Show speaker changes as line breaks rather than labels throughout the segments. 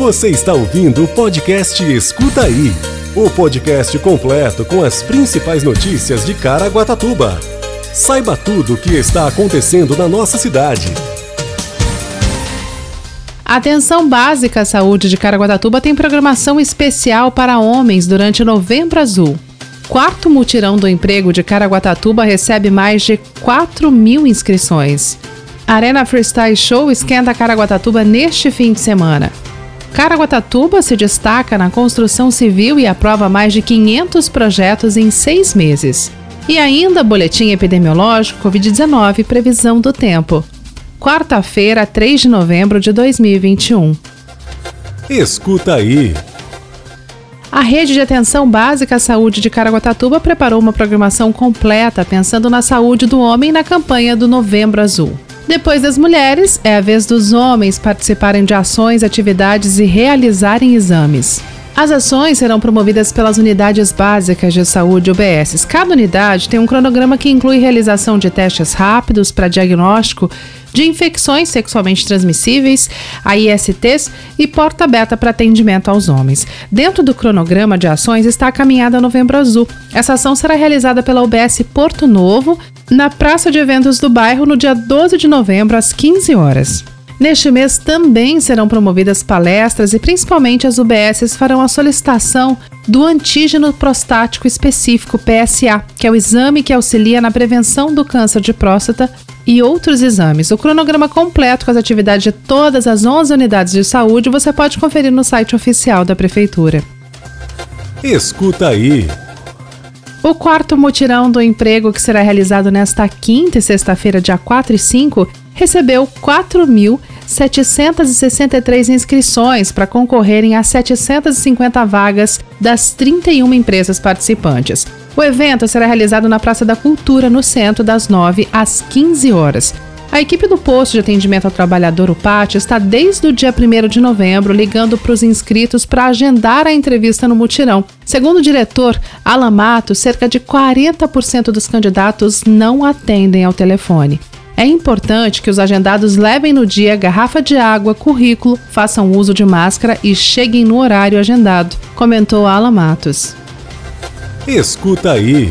Você está ouvindo o podcast Escuta Aí o podcast completo com as principais notícias de Caraguatatuba. Saiba tudo o que está acontecendo na nossa cidade.
Atenção Básica à Saúde de Caraguatatuba tem programação especial para homens durante Novembro Azul. Quarto mutirão do emprego de Caraguatatuba recebe mais de 4 mil inscrições. Arena Freestyle Show esquenta Caraguatatuba neste fim de semana. Caraguatatuba se destaca na construção civil e aprova mais de 500 projetos em seis meses. E ainda boletim epidemiológico Covid-19 previsão do tempo. Quarta-feira, 3 de novembro de 2021.
Escuta aí.
A Rede de Atenção Básica à Saúde de Caraguatatuba preparou uma programação completa pensando na saúde do homem na campanha do Novembro Azul. Depois das mulheres, é a vez dos homens participarem de ações, atividades e realizarem exames. As ações serão promovidas pelas unidades básicas de saúde UBS. Cada unidade tem um cronograma que inclui realização de testes rápidos para diagnóstico de infecções sexualmente transmissíveis, a ISTs e porta aberta para atendimento aos homens. Dentro do cronograma de ações está a caminhada Novembro Azul. Essa ação será realizada pela UBS Porto Novo, na Praça de Eventos do bairro, no dia 12 de novembro, às 15 horas. Neste mês também serão promovidas palestras e principalmente as UBSs farão a solicitação do antígeno prostático específico PSA, que é o exame que auxilia na prevenção do câncer de próstata e outros exames. O cronograma completo com as atividades de todas as 11 unidades de saúde você pode conferir no site oficial da prefeitura.
Escuta aí.
O quarto mutirão do emprego, que será realizado nesta quinta e sexta-feira, dia 4 e 5, recebeu 4.763 inscrições para concorrerem a 750 vagas das 31 empresas participantes. O evento será realizado na Praça da Cultura, no centro, das 9 às 15 horas. A equipe do posto de atendimento ao trabalhador, o PAT, está desde o dia 1 de novembro ligando para os inscritos para agendar a entrevista no mutirão. Segundo o diretor Alan Mato, cerca de 40% dos candidatos não atendem ao telefone. É importante que os agendados levem no dia garrafa de água, currículo, façam uso de máscara e cheguem no horário agendado, comentou Alan Matos.
Escuta aí.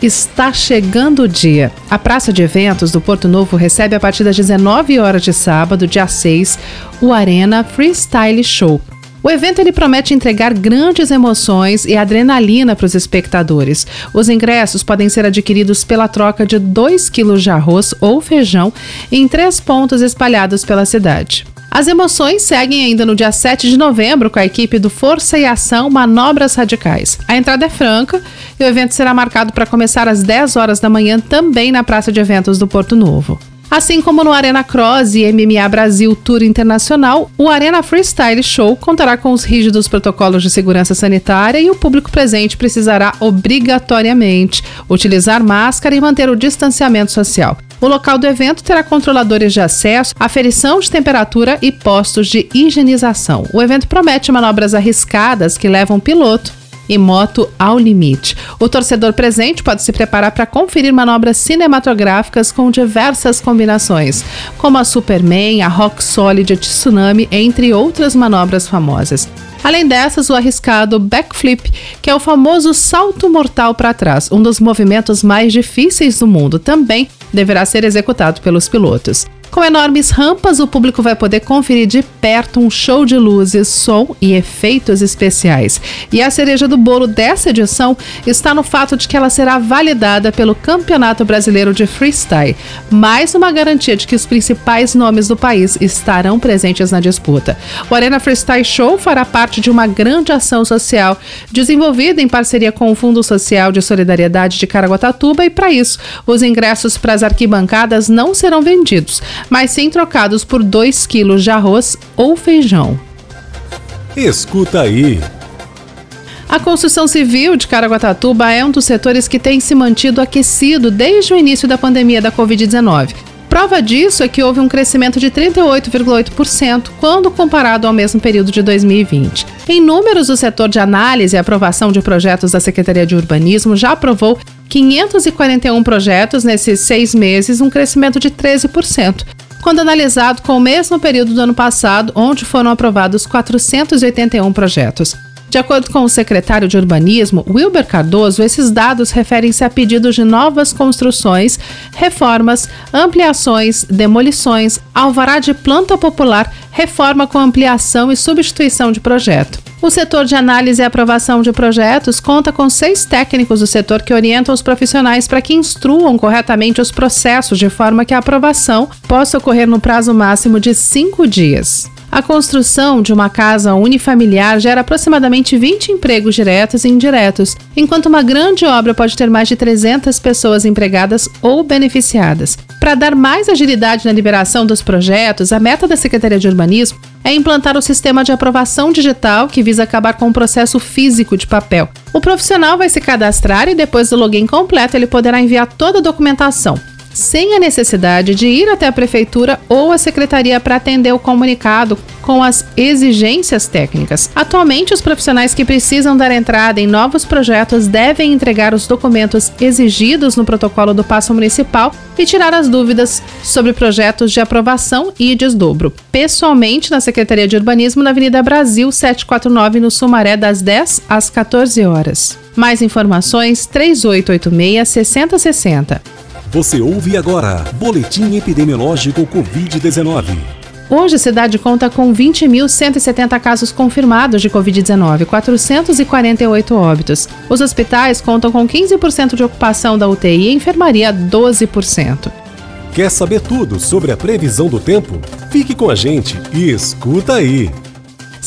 Está chegando o dia. A Praça de Eventos do Porto Novo recebe a partir das 19 horas de sábado, dia 6, o Arena Freestyle Show o evento ele promete entregar grandes emoções e adrenalina para os espectadores. Os ingressos podem ser adquiridos pela troca de 2 quilos de arroz ou feijão em três pontos espalhados pela cidade. As emoções seguem ainda no dia 7 de novembro com a equipe do Força e Ação Manobras Radicais. A entrada é franca e o evento será marcado para começar às 10 horas da manhã também na Praça de Eventos do Porto Novo. Assim como no Arena Cross e MMA Brasil Tour Internacional, o Arena Freestyle Show contará com os rígidos protocolos de segurança sanitária e o público presente precisará obrigatoriamente utilizar máscara e manter o distanciamento social. O local do evento terá controladores de acesso, aferição de temperatura e postos de higienização. O evento promete manobras arriscadas que levam piloto e moto ao limite. O torcedor presente pode se preparar para conferir manobras cinematográficas com diversas combinações, como a Superman, a Rock Solid, a Tsunami, entre outras manobras famosas. Além dessas, o arriscado backflip, que é o famoso salto mortal para trás, um dos movimentos mais difíceis do mundo, também deverá ser executado pelos pilotos. Com enormes rampas, o público vai poder conferir de perto um show de luzes, som e efeitos especiais. E a cereja do bolo dessa edição está no fato de que ela será validada pelo Campeonato Brasileiro de Freestyle, mais uma garantia de que os principais nomes do país estarão presentes na disputa. O Arena Freestyle Show fará parte de uma grande ação social desenvolvida em parceria com o Fundo Social de Solidariedade de Caraguatatuba e para isso, os ingressos para as arquibancadas não serão vendidos mas sim trocados por 2 quilos de arroz ou feijão.
Escuta aí.
A construção civil de Caraguatatuba é um dos setores que tem se mantido aquecido desde o início da pandemia da Covid-19. Prova disso é que houve um crescimento de 38,8% quando comparado ao mesmo período de 2020. Em números, o setor de análise e aprovação de projetos da Secretaria de Urbanismo já aprovou 541 projetos nesses seis meses, um crescimento de 13%. quando analisado com o mesmo período do ano passado, onde foram aprovados 481 projetos. De acordo com o secretário de Urbanismo, Wilber Cardoso, esses dados referem-se a pedidos de novas construções, reformas, ampliações, demolições, alvará de planta popular, reforma com ampliação e substituição de projeto. O setor de análise e aprovação de projetos conta com seis técnicos do setor que orientam os profissionais para que instruam corretamente os processos de forma que a aprovação possa ocorrer no prazo máximo de cinco dias. A construção de uma casa unifamiliar gera aproximadamente 20 empregos diretos e indiretos, enquanto uma grande obra pode ter mais de 300 pessoas empregadas ou beneficiadas. Para dar mais agilidade na liberação dos projetos, a meta da Secretaria de Urbanismo é implantar o sistema de aprovação digital que visa acabar com o processo físico de papel. O profissional vai se cadastrar e depois do login completo ele poderá enviar toda a documentação sem a necessidade de ir até a prefeitura ou a secretaria para atender o comunicado com as exigências técnicas. Atualmente, os profissionais que precisam dar entrada em novos projetos devem entregar os documentos exigidos no protocolo do Passo Municipal e tirar as dúvidas sobre projetos de aprovação e desdobro. Pessoalmente, na Secretaria de Urbanismo, na Avenida Brasil 749, no Sumaré, das 10 às 14 horas. Mais informações 3886 6060.
Você ouve agora Boletim Epidemiológico Covid-19.
Hoje a cidade conta com 20.170 casos confirmados de Covid-19, 448 óbitos. Os hospitais contam com 15% de ocupação da UTI e enfermaria 12%.
Quer saber tudo sobre a previsão do tempo? Fique com a gente e escuta aí!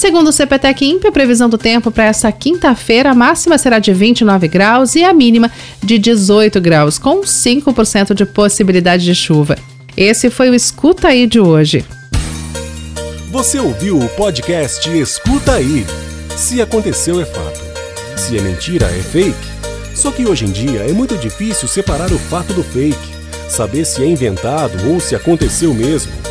Segundo o CPTEC INPE, a previsão do tempo para esta quinta-feira, a máxima será de 29 graus e a mínima de 18 graus, com 5% de possibilidade de chuva. Esse foi o Escuta Aí de hoje.
Você ouviu o podcast Escuta Aí. Se aconteceu é fato. Se é mentira é fake. Só que hoje em dia é muito difícil separar o fato do fake, saber se é inventado ou se aconteceu mesmo.